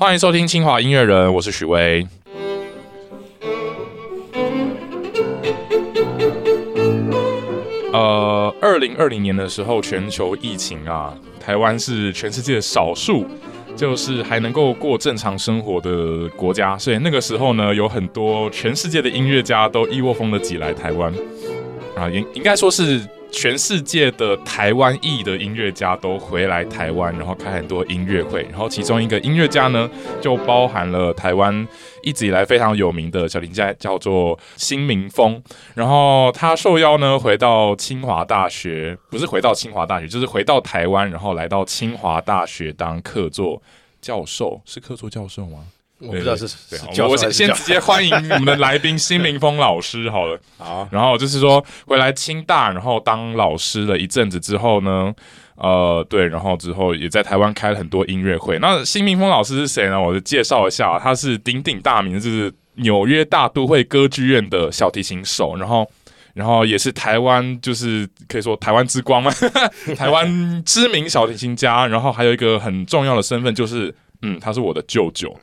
欢迎收听清华音乐人，我是许巍。呃，二零二零年的时候，全球疫情啊，台湾是全世界少数就是还能够过正常生活的国家，所以那个时候呢，有很多全世界的音乐家都一窝蜂的挤来台湾啊，应应该说是。全世界的台湾裔的音乐家都回来台湾，然后开很多音乐会。然后其中一个音乐家呢，就包含了台湾一直以来非常有名的小提家，叫做新民峰。然后他受邀呢，回到清华大学，不是回到清华大学，就是回到台湾，然后来到清华大学当客座教授，是客座教授吗？我不知道是我先先直接欢迎我们的来宾新民峰老师好了。好，然后就是说回来清大，然后当老师了一阵子之后呢，呃，对，然后之后也在台湾开了很多音乐会。那新民峰老师是谁呢？我就介绍一下，他是鼎鼎大名，就是纽约大都会歌剧院的小提琴手，然后然后也是台湾就是可以说台湾之光嘛，台湾知名小提琴家。然后还有一个很重要的身份就是。嗯，他是我的舅舅，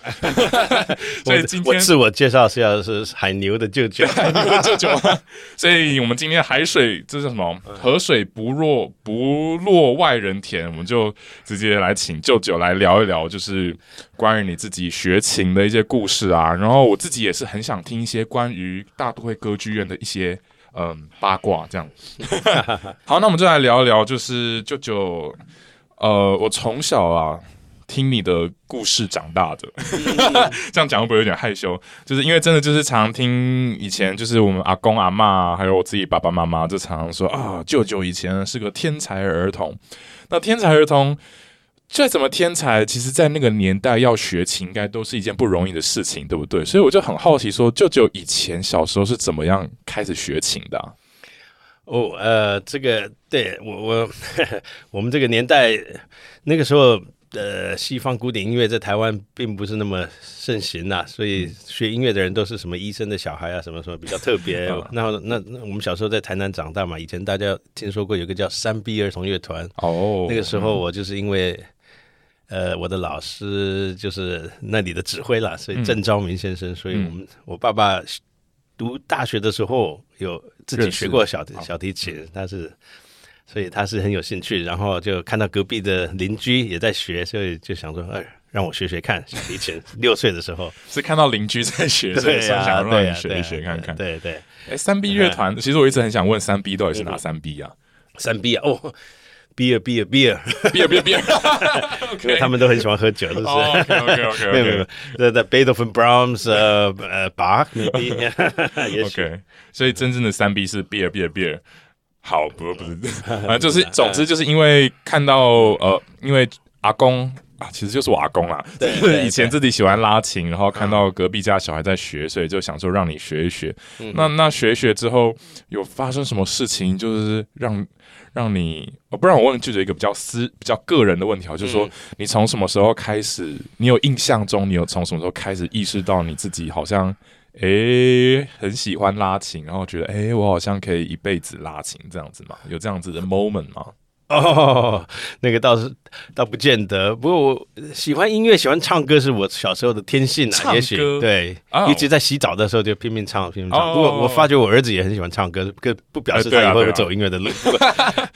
所以今天我自我介绍是要是海牛的舅舅，海牛的舅舅。所以我们今天海水这叫什么？河水不落不落外人田，我们就直接来请舅舅来聊一聊，就是关于你自己学琴的一些故事啊。然后我自己也是很想听一些关于大都会歌剧院的一些嗯八卦，这样。好，那我们就来聊一聊，就是舅舅，呃，我从小啊。听你的故事长大的，这样讲会不会有点害羞？就是因为真的就是常听以前，就是我们阿公阿妈，还有我自己爸爸妈妈，就常常说啊，舅舅以前是个天才儿童。那天才儿童再怎么天才，其实在那个年代要学琴，应该都是一件不容易的事情，对不对？所以我就很好奇，说舅舅以前小时候是怎么样开始学琴的？哦，呃，这个对我我 我们这个年代那个时候。呃，西方古典音乐在台湾并不是那么盛行呐，所以学音乐的人都是什么医生的小孩啊，什么什么比较特别。那那那我们小时候在台南长大嘛，以前大家听说过有个叫三 B 儿童乐团。哦，那个时候我就是因为呃我的老师就是那里的指挥了，所以郑昭明先生，所以我们我爸爸读大学的时候有自己学过小小提琴，他是。所以他是很有兴趣，然后就看到隔壁的邻居也在学，所以就想说，哎，让我学学看。以前 六岁的时候是看到邻居在学，所以想让你学一学看看。对对，哎，三 B 乐团，其实我一直很想问，三 B 到底是哪三 B 啊？三 B 啊，哦，beer beer beer beer beer beer，他们都很喜欢喝酒，是不是？OK OK OK，没有没有，在在 Beethoven Brahms 呃呃 Bach OK，所以真正的三 B 是 beer beer beer。好，不不是，反正就是，总之就是因为看到呃，因为阿公啊，其实就是我阿公啦，就是 以前自己喜欢拉琴，然后看到隔壁家小孩在学，所以就想说让你学一学。那那学一学之后，有发生什么事情，就是让让你，哦不然我问舅舅一个比较私、比较个人的问题啊，就是说你从什么时候开始，你有印象中，你有从什么时候开始意识到你自己好像。哎，很喜欢拉琴，然后觉得哎，我好像可以一辈子拉琴这样子嘛？有这样子的 moment 吗？哦，那个倒是倒不见得。不过我喜欢音乐，喜欢唱歌是我小时候的天性啊。也许对，一直在洗澡的时候就拼命唱，拼命唱。不过我发觉我儿子也很喜欢唱歌，不不表示他以后会走音乐的路。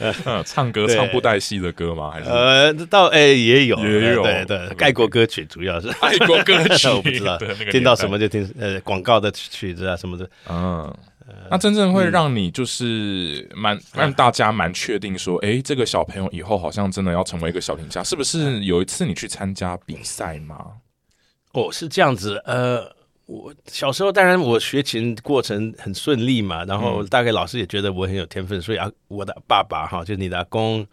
唱歌唱布袋戏的歌吗？还是呃，倒哎也有也有对对，爱国歌曲主要是爱国歌曲，我不知道听到什么就听呃广告的曲子啊什么的，嗯。那真正会让你就是蛮让大家蛮确定说，哎，这个小朋友以后好像真的要成为一个小评家，是不是？有一次你去参加比赛吗？哦，是这样子。呃，我小时候当然我学琴过程很顺利嘛，然后大概老师也觉得我很有天分，所以啊，我的爸爸哈，就你的阿公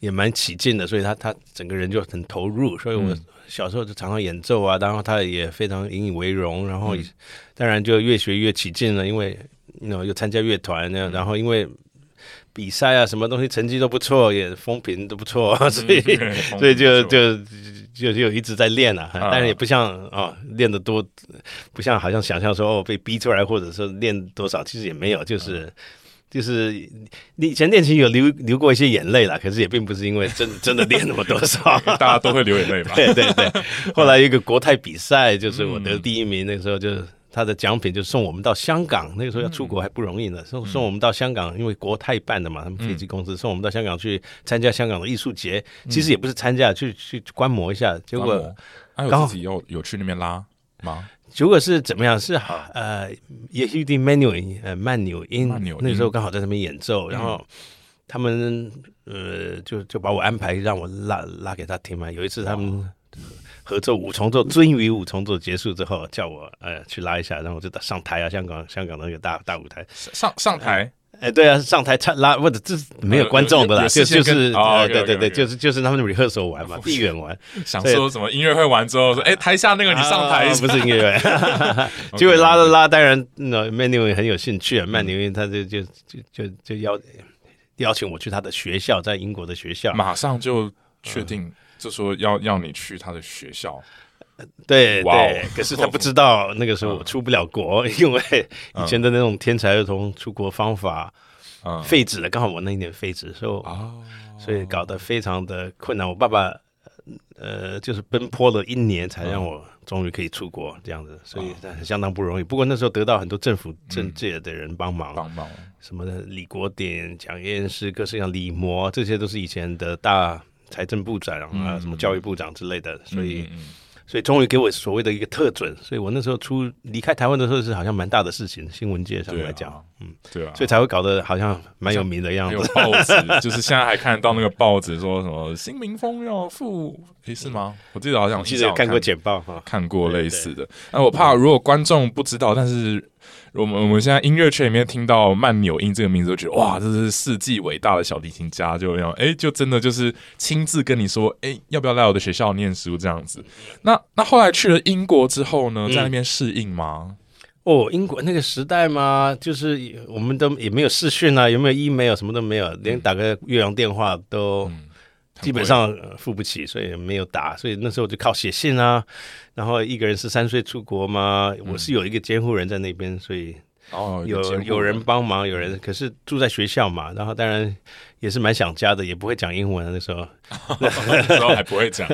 也蛮起劲的，所以他他整个人就很投入，所以我小时候就常常演奏啊，然后他也非常引以为荣，然后当然就越学越起劲了，因为。那又参加乐团然后因为比赛啊，什么东西成绩都不错，也风评都不错，所以所以就就就就一直在练啊。但是也不像啊练的多，不像好像想象说哦被逼出来，或者说练多少，其实也没有，就是就是你以前练琴有流流过一些眼泪啦，可是也并不是因为真 真的练那么多少。大家都会流眼泪吧？对对对。后来一个国泰比赛，就是我得第一名，那个时候就他的奖品就送我们到香港。那个时候要出国还不容易呢，送送我们到香港，因为国泰办的嘛，他们飞机公司送我们到香港去参加香港的艺术节。其实也不是参加，去去观摩一下。结果刚好自己有有去那边拉吗？结果是怎么样？是好呃，也是一定 menu 呃慢纽音，那时候刚好在那边演奏，然后他们呃就就把我安排让我拉拉给他听嘛。有一次他们合作五重奏，尊于五重奏结束之后，叫我呃去拉一下，然后我就上台啊，香港香港那个大大舞台上上台。哎，对啊，上台唱拉或者这是没有观众的啦，就就是对对对，就是就是他们 rehearsal 玩嘛，闭眼玩。想说什么音乐会完之后说，哎，台下那个你上台不是音乐会，结果拉了拉，当然那曼纽因很有兴趣啊，曼纽因他就就就就就邀邀请我去他的学校，在英国的学校，马上就确定就说要要你去他的学校。对对，可是他不知道那个时候我出不了国，因为以前的那种天才儿童出国方法废止了，刚好我那一年废止，所以所以搞得非常的困难。我爸爸呃就是奔波了一年才让我终于可以出国这样子，所以相当不容易。不过那时候得到很多政府政界的人帮忙，帮忙。什么的李国典、蒋介石、各式各样李模，这些都是以前的大财政部长啊，什么教育部长之类的，所以。所以终于给我所谓的一个特准，所以我那时候出离开台湾的时候是好像蛮大的事情，新闻界上来讲，嗯，对啊，所以才会搞得好像蛮有名的样子。有报纸，就是现在还看得到那个报纸说什么新民风要复，是吗？我记得好像记得看过简报哈，看过类似的。那我怕如果观众不知道，但是。我们我们现在音乐圈里面听到曼纽因这个名字，就觉得哇，这是世纪伟大的小提琴家，就样哎，就真的就是亲自跟你说，哎，要不要来我的学校念书这样子？那那后来去了英国之后呢，在那边适应吗？哦，英国那个时代嘛，就是我们都也没有视讯啊，有没有 email 什么都没有，连打个越洋电话都。基本上付不起，所以没有打。所以那时候就靠写信啊。然后一个人十三岁出国嘛，我是有一个监护人在那边，所以哦有有人帮忙，有人可是住在学校嘛。然后当然也是蛮想家的，也不会讲英文那时候，那时候还不会讲。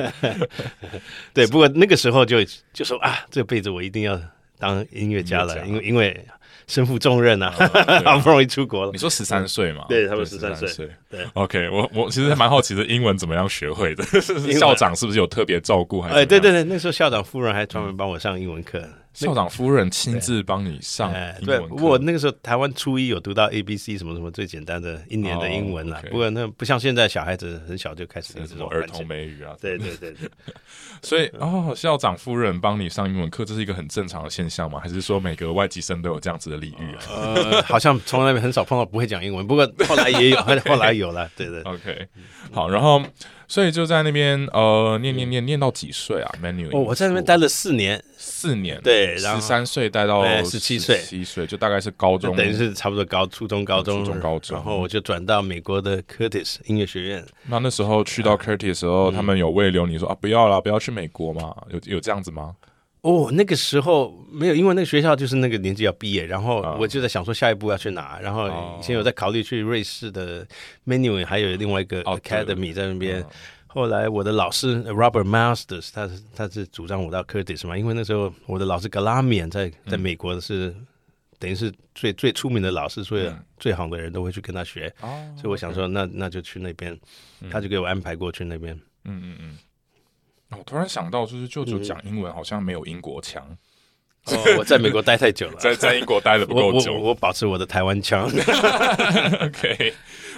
对，不过那个时候就就说啊，这辈子我一定要当音乐家了，因为因为。身负重任啊，好不容易出国了。你说十三岁嘛？对，他们十三岁。对，OK，我我其实蛮好奇的，英文怎么样学会的？校长是不是有特别照顾？还是？哎，对对对，那时候校长夫人还专门帮我上英文课。校长夫人亲自帮你上英文课。我那个时候台湾初一有读到 A B C 什么什么最简单的一年的英文了。不过那不像现在小孩子很小就开始这种儿童美语啊。对对对对。所以哦，校长夫人帮你上英文课，这是一个很正常的现象吗？还是说每个外籍生都有这样子的礼遇啊？呃，好像从来很少碰到不会讲英文，不过后来也有，后来有了。对对。OK，好，然后。所以就在那边呃念念念念到几岁啊？Menu 哦，我在那边待了四年，四年对，十三岁待到十七岁，十七岁就大概是高中，等于是差不多高初中高中，初中高中，然后我就转到美国的 Curtis 音乐学院。那那时候去到 Curtis 的时候，他们有慰留你说啊不要了，不要去美国嘛？有有这样子吗？哦，那个时候没有，因为那个学校就是那个年纪要毕业，然后我就在想说下一步要去哪，然后以前有在考虑去瑞士的 Menu，还有另外一个 Academy 在那边。后来我的老师 Robert Masters，他是他是主张我到 Curtis 嘛，因为那时候我的老师 Galamian 在在美国是等于是最最出名的老师，所以最好的人都会去跟他学，所以我想说那那就去那边，他就给我安排过去那边。嗯嗯嗯。我突然想到，就是舅舅讲英文好像没有英国腔。我在美国待太久了，在在英国待的不够久，我保持我的台湾腔。OK，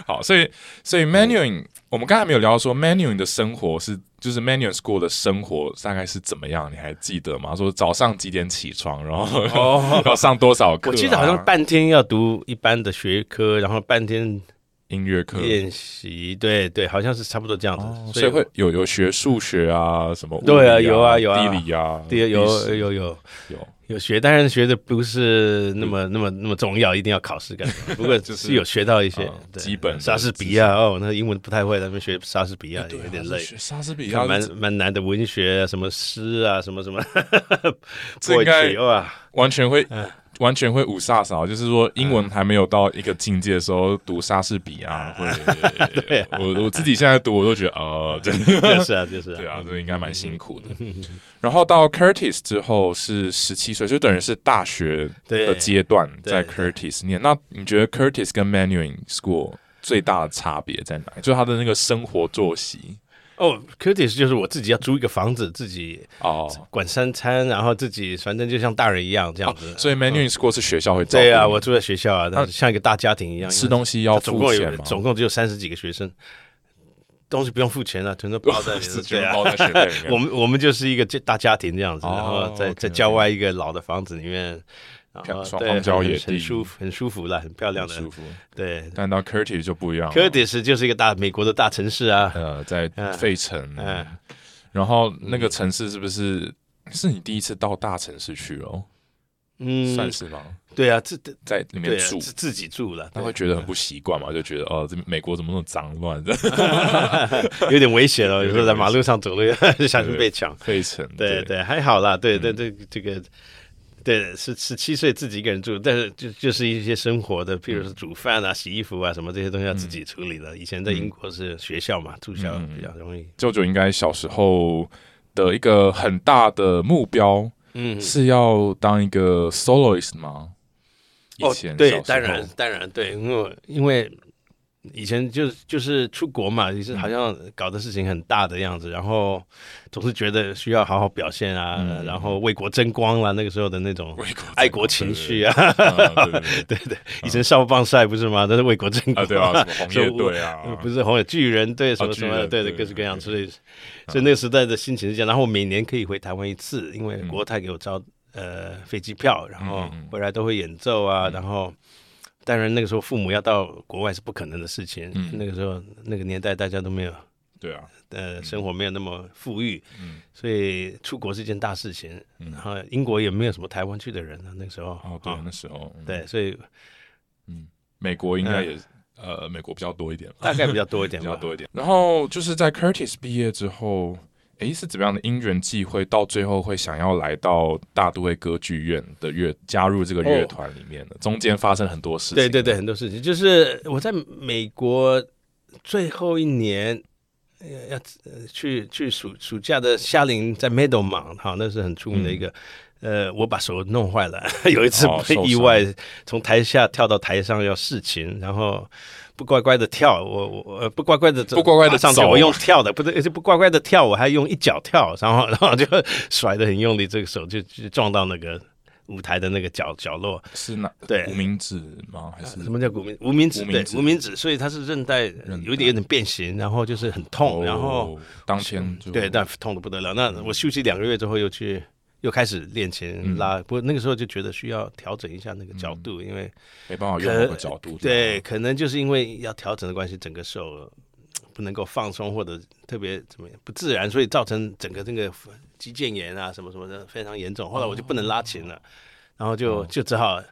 好，所以所以 Manuing，我们刚才没有聊到说 Manuing 的生活是，就是 Manuing School 的生活大概是怎么样？你还记得吗？说早上几点起床，然后 要上多少课？我记得好像半天要读一般的学科，然后半天。音乐课。练习，对对，好像是差不多这样子，所以会有有学数学啊，什么对啊，有啊有啊，地理啊，对，有有有有。有。学，当然学的不是那么 那么那么重要，一定要考试干 不过就是有学到一些基本莎士比亚哦，那英文不太会，他们学莎士比亚有点累，莎士比亚蛮蛮难的文学，什么诗啊，什么什么，这应该完全会。完全会五萨嫂，就是说英文还没有到一个境界的时候，读莎士比亚会。对啊我我自己现在读，我都觉得哦，真的就是啊，就是对啊，这应该蛮辛苦的。然后到 Curtis 之后是十七岁，就等于是大学的对阶段在对 Curtis 念。那你觉得 Curtis 跟 Manuing School 最大的差别在哪里？就是他的那个生活作息哦，Curtis 就是我自己要租一个房子，自己哦。管三餐，然后自己反正就像大人一样这样子。所以 Manuing School 是学校会对啊，我住在学校啊，像一个大家庭一样。吃东西要付钱吗？总共只有三十几个学生，东西不用付钱了，全都包在。对啊，包在学费里面。我们我们就是一个这大家庭这样子，哦然后在在郊外一个老的房子里面，漂荒郊很野地很舒服，很舒服了，很漂亮的。很舒服，对但到 Curtis 就不一样，Curtis 就是一个大美国的大城市啊，呃，在嗯费城，嗯然后那个城市是不是是你第一次到大城市去哦？嗯算嗯，是吗？对啊，自在里面住，自自己住了，他会觉得很不习惯嘛？就觉得哦，这美国怎么那么脏乱的？有点危险哦，有时候在马路上走路就 小心被抢。费城，对对，还好啦，对对嗯对，这个。对，是十七岁自己一个人住，但是就就是一些生活的，譬如说煮饭啊、洗衣服啊什么这些东西要自己处理的。以前在英国是学校嘛，住校嗯比较容易。舅舅应该小时候的一个很大的目标嗯，是要当一个 soloist 吗？以哦前，对当然当然对，因为因为以前就就是出国嘛，也是嗯好像搞的事情很大的样子，然后总是觉得需要好好表现啊，嗯然后为国争光啦，那个时候的那种爱国情绪啊，啊，对 对。以前少棒赛不是吗？都是为国争光。啊，对啊，什么红叶队啊，呃不是红叶巨人队什么什么的，对的，对各式各样，对。所以所以那个时代的心情是这样。然后我每年可以回台湾一次，因为嗯。国泰给我招呃飞机票，然后回来都会演奏啊，然后。当然，那个时候父母要到国外是不可能的事情。嗯那个时候，那个年代大家都没有，对啊，呃，生活没有那么富裕，嗯，所以出国是一件大事情。嗯然后英国也没有什么台湾去的人啊，那个时候。哦，对啊，那时候，嗯对，所以嗯美国应该也呃，美国比较多一点吧，大概比较多一点。比较多一点。然后就是在 Curtis 毕业之后，诶，是怎么样的因缘际会，到最后会想要来到大都会歌剧院的乐，加入这个乐团里面的？中间发生很多事情。对对对，很多事情，就是我在美国最后一年。呃要呃去去暑暑假的夏令营在 Meadowmount 哈，那是很出名的一个。呃，我把手弄坏了，有一次嗯哦受伤意外从台下跳到台上要试琴，然后不乖乖的跳，我我呃不乖乖的不乖乖的上去我用跳的，不是是不乖乖的跳，我还用一脚跳，然后然后就甩的很用力，这个手就就撞到那个舞台的那个角角落，是哪？对无名指吗？还是什么叫无名无名指？对无名，指所以它是韧带有点有点变形，然后就是很痛，然后哦当天就对，但痛的不得了。那我休息两个月之后又去又开始练琴嗯拉，不过那个时候就觉得需要调整一下那个角度，因为没办法用那个角度。对，可能就是因为要调整的关系，整个手不能够放松或者特别怎么样不自然，所以造成整个这个肌腱炎啊什么什么的非常严重。后来我就不能拉琴了，然后就就只好。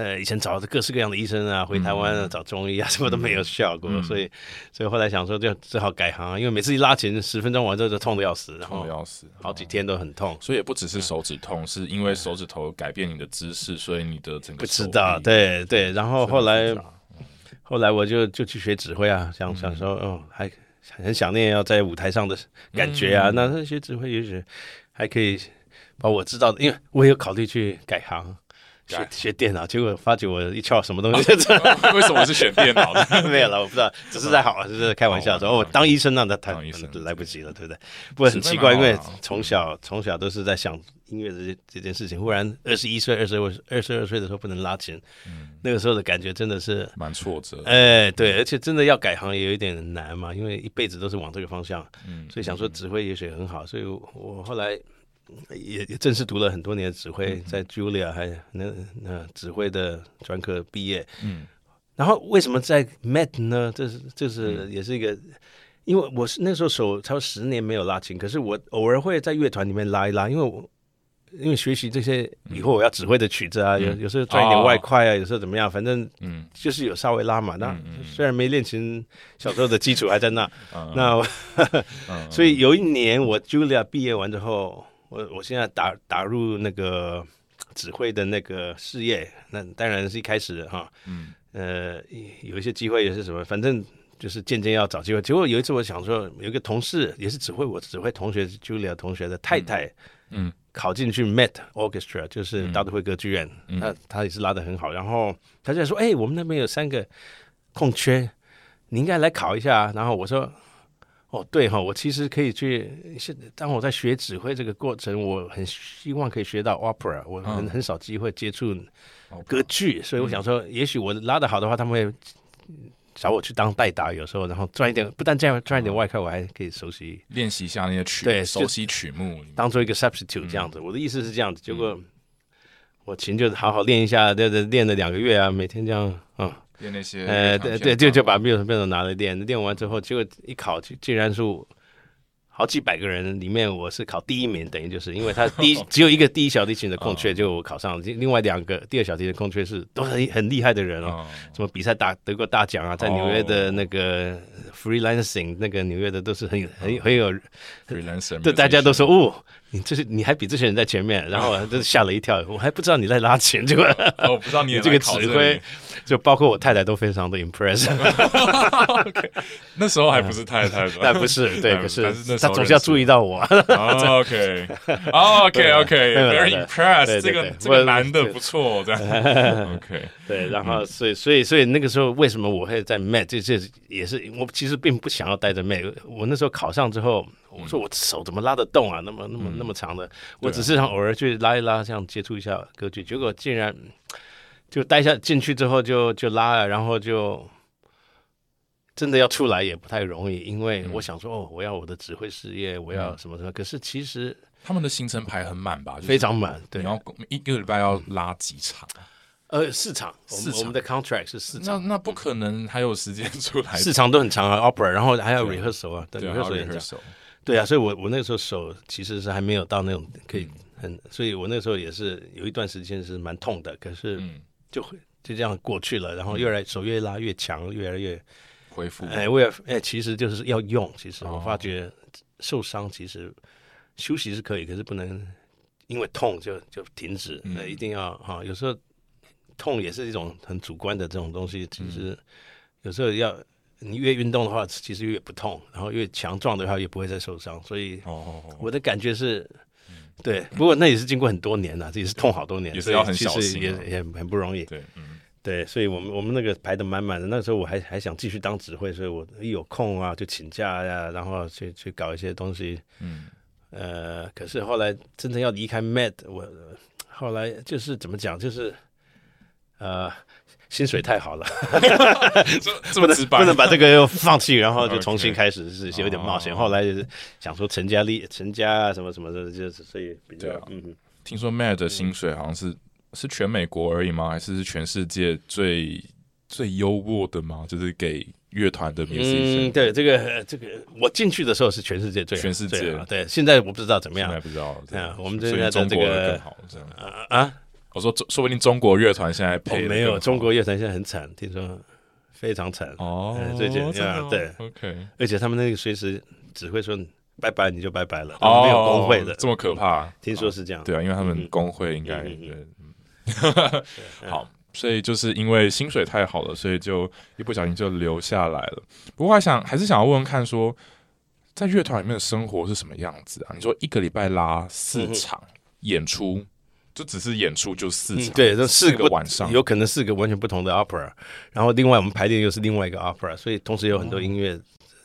呃，以前找的各式各样的医生啊，回台湾啊、找中医啊，什么都没有效果，嗯所以，所以后来想说，就只好改行，因为每次一拉琴，十分钟完之后就痛的要死，然后痛的要死，好几天都很痛。所以也不只是手指痛，是因为手指头改变你的姿势，所以你的整个不知道，对对，然后后来后来我就就去学指挥啊，想想说，哦，还很想念要在舞台上的感觉啊。嗯那那学指挥也许还可以把我知道的，因为我也有考虑去改行。学 学电脑，结果发觉我一翘什么东西，为什么是选电脑的？没有了，我不知道，只是在好，只是在开玩笑说，哦，我当医生那那太来不及了，对不对？不过很奇怪，因为从小从小都是在想音乐这这件事情，忽然二十一岁、二十二、二十二岁的时候不能拉琴，那个时候的感觉真的是蛮挫折。的。哎，对，而且真的要改行也有一点难嘛，因为一辈子都是往这个方向，嗯所以想说指挥也许很好，所以我我后来也也正式读了很多年的指挥，嗯在 Julia 还那那指挥的专科毕业，嗯。然后为什么在 Met 呢？这是这是嗯。也是一个。因为我是那时候手超十年没有拉琴，可是我偶尔会在乐团里面拉一拉，因为我因为学习这些以后我要指挥的曲子啊，有有时候赚一点外快啊，有时候怎么样，反正嗯。就是有稍微拉嘛。那虽然没练琴，小时候的基础还在那。嗯。那嗯。所以有一年我 Julia 毕业完之后，我我现在打打入那个指挥的那个事业，那当然是一开始哈，嗯呃，有一些机会也是什么，反正就是渐渐要找机会。结果有一次，我想说，有一个同事也是指挥我指挥同学 Julia 同学的太太，嗯考进去 Met Orchestra，就是大都会歌剧院，嗯他他也是拉的很好。然后他就说：“哎、我们那边有三个空缺，你应该来考一下啊。”然后我说：“哦，对哈，我其实可以去。现当我在学指挥这个过程，我很希望可以学到 opera，我很、嗯很少机会接触哦歌剧，所以我想说，也许我拉的好的话，他们会。”找我去当代打，有时候然后赚一点，不但这样赚一点外快，我还可以熟悉练习一下那些曲，对熟悉曲目，当做一个 substitute 这样子。我的意思是这样子，结果我琴就好好练一下，对对，练了两个月啊，每天这样，嗯，练那些呃，对对，就就段把 m u 变拿来练，练完之后，结果一考，竟竟然是好几百个人里面，我是考第一名，等于就是因为他第一 只有一个第一小提琴的空缺，就我考上了，另外两个第二小提琴的空缺是都很很厉害的人哦。哦。什么比赛大得过大奖啊，在纽约的那个 freelancing 那个纽约的都是很很很有 freelancer，对，大家都说哦，你这是你还比这些人在前面，然后 就吓了一跳，我还不知道你在拉琴，结果 哦，我不知道你也 这个指挥，就包括我太太都非常的 impress，OK，那时候还不是太太吧？但不是对，可是但是那他总是要注意到我，哦 OK，哦 OK OK，very 对 impressed，对对这个这个男的不错，这样。OK，对，然后所以所以所以那个时候为什么我会在 Met 这这也是我其实并不想要带着 Met，我那时候考上之后，我说我手怎么拉得动啊？那么那么那么长的，我只是想偶尔去拉一拉，这样接触一下歌剧，结果竟然就待下进去之后就就拉了，然后就。真的要出来也不太容易，因为我想说，哦，我要我的指挥事业，我要什么什么。可是其实他们的行程排很满吧？就是非常满，对你，要一个礼拜要拉几场？呃，四场，我四场们我们的 contract 是四场，那那不可能还有时间出来四场都很长啊，opera，然后还有 rehearsal 啊，对 rehearsal，对啊，所以我我那个时候手其实是还没有到那种可以很，所以我那时候也是有一段时间是蛮痛的，可是嗯，就会就这样过去了，然后越来手越拉越强，越来越恢复，哎，我也哎，其实就是要用，其实哦。我发觉受伤其实休息是可以，可是不能因为痛就就停止，嗯。呃，一定要哈，有时候痛也是一种很主观的这种东西，其嗯。实有时候要。你越运动的话，其实越不痛，然后越强壮的话，也不会再受伤。所以我的感觉是，对，不过那也是经过很多年了，这也是痛好多年，也是要很小心啊也很不容易。对，嗯，对，所以我们我们那个排的满满的，那时候我还还想继续当指挥，所以我一有空啊就请假呀、然后去去搞一些东西。嗯，呃，可是后来真正要离开 Med，我后来就是怎么讲，就是呃。薪水太好了，这这么直白，不能把这个又放弃，然后就重新开始，是有点冒险。哦后来就是想说成家立成家啊，什么什么的，就是所以比较对啊嗯。听说 Mad 的薪水好像是是全美国而已吗？还是是全世界最最优渥的吗？就是给乐团的 musician，、嗯，对，这个呃这个我进去的时候是全世界最好全世界对，现在我不知道怎么样现在不知道。对啊我们现在的中国这个更好，这样。啊啊！我说，说不定中国乐团现在没有，中国乐团现在很惨，听说非常惨，哦哎，最近对，OK，而且他们那个随时只会说拜拜你就拜拜了，哦，没有工会的，这么可怕？听说是这样。对啊，因为他们嗯工会应该嗯嗯对，嗯 好，所以就是因为薪水太好了，所以就一不小心就留下来了。不过还想还是想要问问看说，在乐团里面的生活是什么样子啊？你说一个礼拜拉四场演出，就只是演出就四场，嗯对，这四个晚上，有可能四个完全不同的 opera，然后另外我们排练又是另外一个 opera，所以同时有很多音乐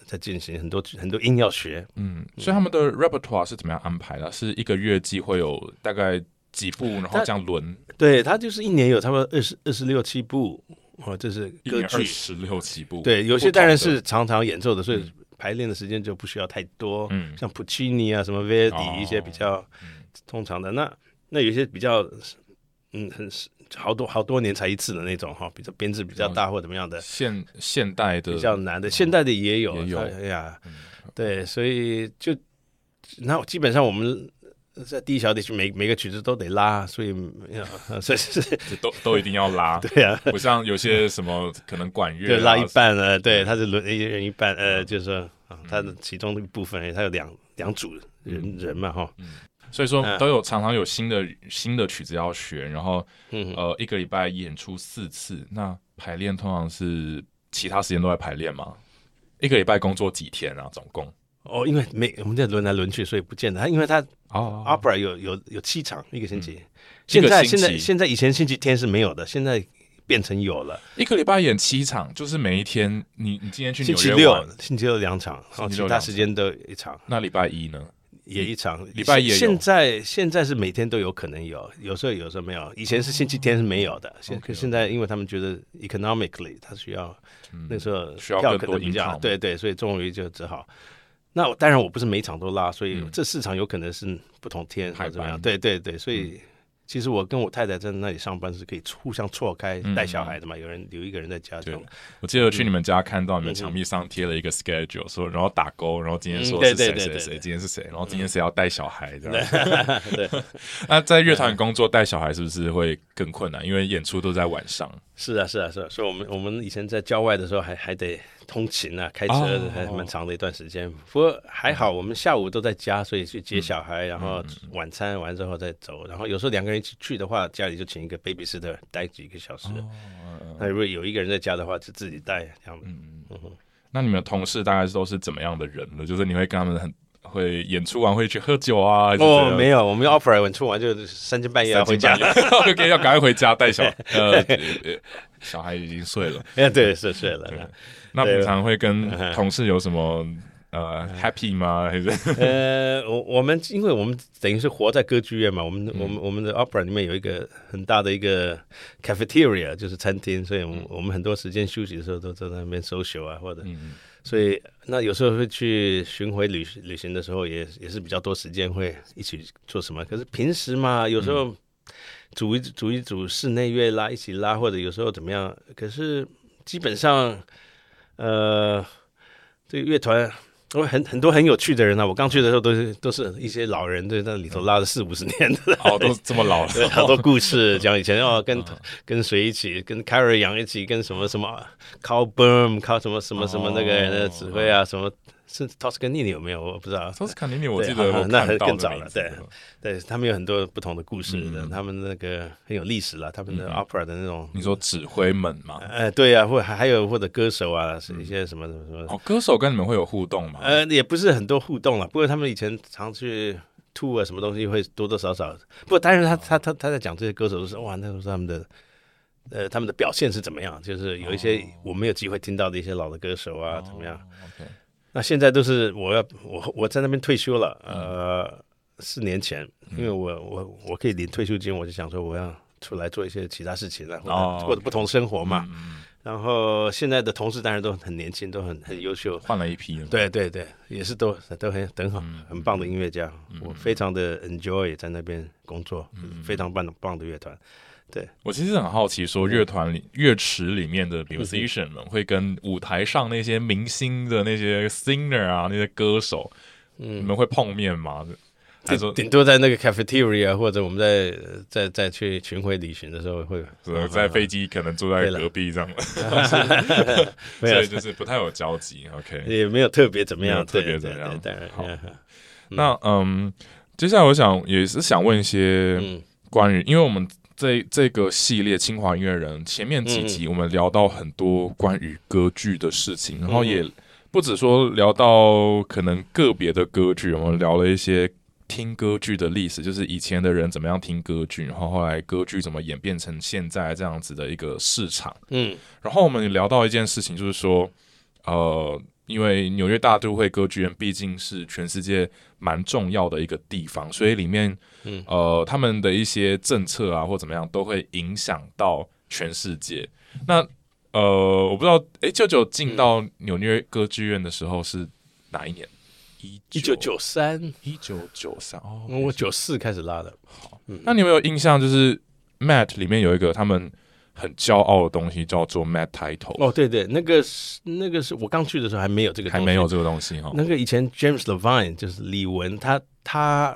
在进行，很多很多音要学。嗯，所以他们的 repertoire 是怎么样安排的？是一个月季会有大概几部，然后这样轮，对，他就是一年有差不多二十二十六七部，哦，这是二歌剧。十六七部。对，有些当然是常常演奏的，所以排练的时间就不需要太多。嗯像普契尼啊，什么 Verdi 哦一些比较通常的。那那有些比较，嗯，很好多好多年才一次的那种哈，比较编制比较大或怎么样的，现现代的比较难的。现代的也有，也有。哎呀，对，所以就那基本上我们。在第一小提琴每每个曲子都得拉，所以呃 所以是 就都都一定要拉，对啊，不像有些什么可能管乐、啊、就拉一半了，对，他是轮一人一半，呃，就是说啊，他的其中的一部分，他有两两组人人嘛，哈，所以说嗯都有常常有新的新的曲子要学，然后嗯呃一个礼拜演出四次，那排练通常是其他时间都在排练吗？一个礼拜工作几天啊？总共？哦，因为每我们在轮来轮去，所以不见得。他因为他哦 opera 有有有七场一个星期，一现在现在现在以前星期天是没有的，现在变成有了。一个礼拜演七场，就是每一天你你今天去星期六星期六两场，然后其他时间都一场，那礼拜一呢？也一场。礼拜也有现在现在是每天都有可能有，有时候有时候没有。以前是星期天是没有的，现现在因为他们觉得 economically 他需要那时候票需要更多可能比较对对，所以终于就只好。那当然我不是每场都拉，所以嗯这四场有可能是不同天或排者怎么样。对对对，所以其实我跟我太太在那里上班是可以互相错开嗯带小孩的嘛，有人有一个人在家这对。我记得去你们家看到你们嗯墙壁上贴了一个 schedule，说然后打勾，然后今天说是谁谁谁，今天是谁，然后今天谁要带小孩这样。对，那在乐团工作带小孩是不是会更困难？因为演出都在晚上。是啊是啊是啊，所以我们我们以前在郊外的时候还还得通勤啊，开车哦还蛮长的一段时间。不过还好，我们下午都在家，所以去接小孩，然后晚餐完之后再走。然后有时候两个人一起去的话，家里就请一个 babysitter 待几个小时。那如果有一个人在家的话，就自己带这样。那你们的同事大概都是怎么样的人呢？就是你会跟他们很会演出完会去喝酒啊？哦，没有，我们 offer 演出完就三更半夜要回家。OK，要赶快回家带小呃呃小孩已经睡了。哎，对，是睡了。那平常会跟同事有什么呃 happy 吗？还是？呃，我我们因为我们等于是活在歌剧院嘛，我们、我们我们的 opera 里面有一个很大的一个 cafeteria，就是餐厅，所以我们、我们很多时间休息的时候都在那边 social 啊，或者，嗯所以那有时候会去巡回旅旅行的时候也，也是比较多时间会一起做什么。可是平时嘛，有时候组一组一组室内乐拉一起拉，或者有时候怎么样，可是基本上，呃，这个乐团。我很很多很有趣的人啊！我刚去的时候都是都是一些老人，在那里头拉了四五十年的，哦都这么老了？对，好多故事讲以前哦，跟跟谁一起，跟凯尔杨一起，跟什么什么 Carl Burm 靠什么什么什么那个人的指挥啊，什么是 Toscanini 有没有？我不知道。都是卡尼尼，我记对得我那很看到更早了对对他们有很多不同的故事的，他们那个很有历史了，他们的 opera 的那种，你说指挥们嘛？呃，对啊，或还还有或者歌手啊，是一些什么什么什么，哦，歌手跟你们会有互动吗？呃，也不是很多互动了。不过他们以前常去 tour 啊，什么东西会多多少少。不过当然他他他他在讲这些歌手的时候，哇，那都是他们的。呃，他们的表现是怎么样？就是有一些我没有机会听到的一些老的歌手啊，怎么样？那现在都是我要我我在那边退休了，呃，四年前，因为我我我可以领退休金，我就想说我要出来做一些其他事情了，或哦者过着不同生活嘛。嗯，然后现在的同事当然都很年轻，都很很优秀，换了一批了。对对对，也是都都很很好，嗯很棒的音乐家，我非常的 enjoy 在那边工作，嗯。非常棒的棒的乐团。我其实很好奇，说乐团里乐池里面的 musician 们会跟舞台上那些明星的那些 singer 啊，那些歌手，你们会碰面吗？还是说顶顶多在那个 cafeteria 或者我们在在在去巡回旅行的时候会呃在飞机可能坐在隔壁这样，所以就是不太有交集。OK，也没有特别怎么样，特别怎么样。对对当然好。嗯。那嗯，接下来我想也是想问一些嗯。关于，因为我们这这个系列《清华音乐人》前面几嗯集我们聊到很多关于歌剧的事情，然后也不止说聊到可能个别的歌剧，我们聊了一些听歌剧的历史，就是以前的人怎么样听歌剧，然后后来歌剧怎么演变成现在这样子的一个市场。嗯。然后我们聊到一件事情，就是说，呃，因为纽约大都会歌剧院毕竟是全世界蛮重要的一个地方，所以里面，嗯呃，他们的一些政策啊或怎么样，都会影响到全世界。那呃，我不知道，诶，舅舅进到纽约歌剧院的时候是哪一年？一一九九三，一九九三哦。我九四开始拉的，好那你有没有印象？就是 Matt 里面有一个他们很骄傲的东西，叫做 Matt Title。哦对对，那个是那个是我刚去的时候还没有这个，还没有。这个东西哈。那个以前 James Levine 就是李玟，他他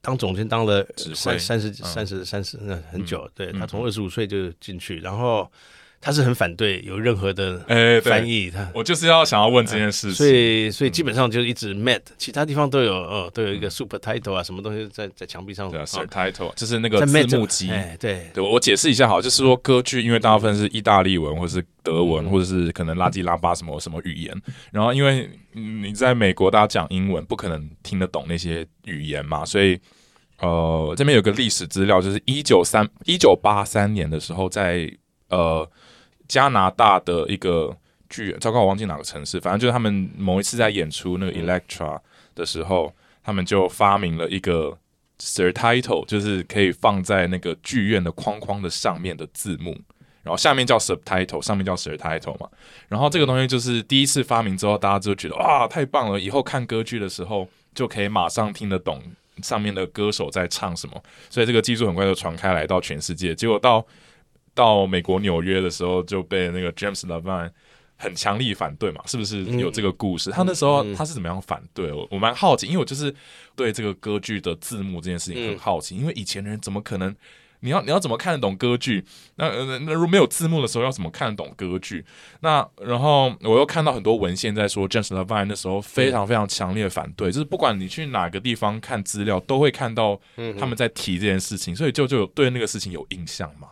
当总监当了三三十嗯三十三十那很久，对嗯他从二十五岁就进去，然后他是很反对有任何的哎，翻译，他。我就是要想要问这件事情。所。以所以基本上就一直 Met，其他地方都有哦，都有一个 Super Title 啊，什么东西在在墙壁上对啊哦，Sir Title 就是那个字幕机。哎，对，对，我解释一下好，就是说歌剧，因为大部分是意大利文或者是德文，或者是可能拉基拉巴什么什么语言，然后因为嗯你在美国大家讲英文，不可能听得懂那些语言嘛，所以呃这边有个历史资料，就是一九三一九八三年的时候，在呃加拿大的一个剧院，糟糕我忘记哪个城市，反正就是他们某一次在演出那个 Electra 的时候，他们就发明了一个 Sir Title，就是可以放在那个剧院的框框的上面的字幕，然后下面叫 Subtitle，上面叫 Sir Title 嘛。然后这个东西就是第一次发明之后，大家就觉得哇太棒了，以后看歌剧的时候就可以马上听得懂上面的歌手在唱什么，所以这个技术很快就传开来到全世界。结果到到美国纽约的时候，就被那个 James Levine 很强力反对嘛，是不是有这个故事？他那时候他是怎么样反对？我我蛮好奇，因为我就是对这个歌剧的字幕这件事情很好奇，因为以前的人怎么可能？你要你要怎么看得懂歌剧？那那那如果没有字幕的时候，要怎么看得懂歌剧？那然后我又看到很多文献在说，James Levine 那时候非常非常强烈的反对，就是不管你去哪个地方看资料，都会看到他们在提这件事情，所以就就有对那个事情有印象嘛。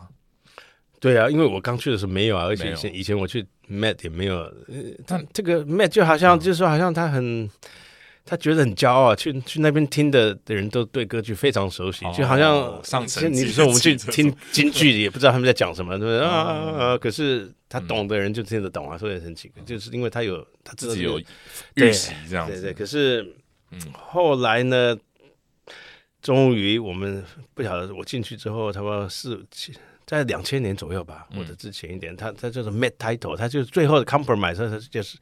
对啊，因为我刚去的时候没有啊，而且以前以前我去 Met 也没有，呃，他这个 Met 就好像就是说好像他很。他觉得很骄傲，去去那边听的的人都对歌剧非常熟悉，哦就好像上层像你级说我们去听京剧，也不知道他们在讲什么，对不对啊？可是他懂的人就听得懂啊，所以很奇怪，就是因为他有他自己有对预习这样子。对对，可是嗯后来呢，终于我们不晓得我进去之后，差不多四七在两千年左右吧，嗯。或者之前一点，他他就是 Met Title，他就是最后的 compromise，他就是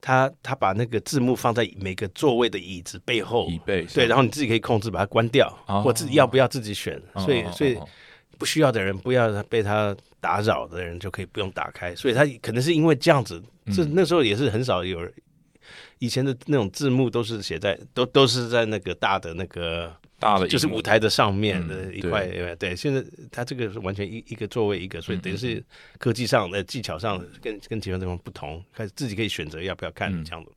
他他把那个字幕放在每个座位的椅子背后。椅背对，然后你自己可以控制把它关掉，哦。或自己要不要自己选，哦所以所以不需要的人，不要被他打扰的人就可以不用打开，所以他可能是因为这样子，这那时候也是很少有人，以前的那种字幕都是写在都都是在那个大的那个大的就是舞台的上面嗯的一块，对对，现在它这个是完全一一个座位一个，所以等于嗯。是科技上的技巧上跟跟其他地方不同，开始自己可以选择要不要看嗯。这样子。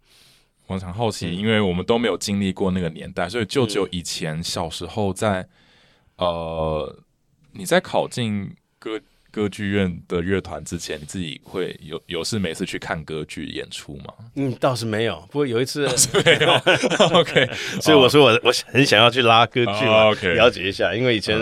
我很好奇，嗯因为我们都没有经历过那个年代，所以就只有以前小时候在呃你在考进歌歌剧院的乐团之前，你自己会有有事没事去看歌剧演出吗？嗯，倒是没有，不过有一次，没有，OK，所以我说我我很想要去拉歌剧嘛，了解一下，因为以前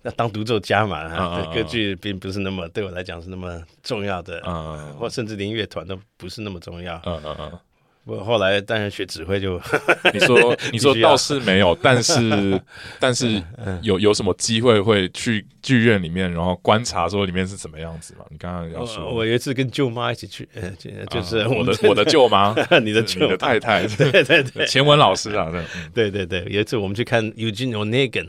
那当独奏家嘛，歌剧并不是那么对我来讲是那么重要的，嗯。或甚至连乐团都不是那么重要。嗯嗯嗯，我后来当然学指挥就 你说 你说倒是没有，但是 但是有有什么机会会去剧院里面，然后观察说里面是什么样子嘛？你刚刚要说。我我有一次跟舅妈一起去，呃，就就是啊我们的我的舅妈，你的你舅的太太，对对对。钱文老师啊，对，嗯。对对对，有一次我们去看 Eugene Onegin，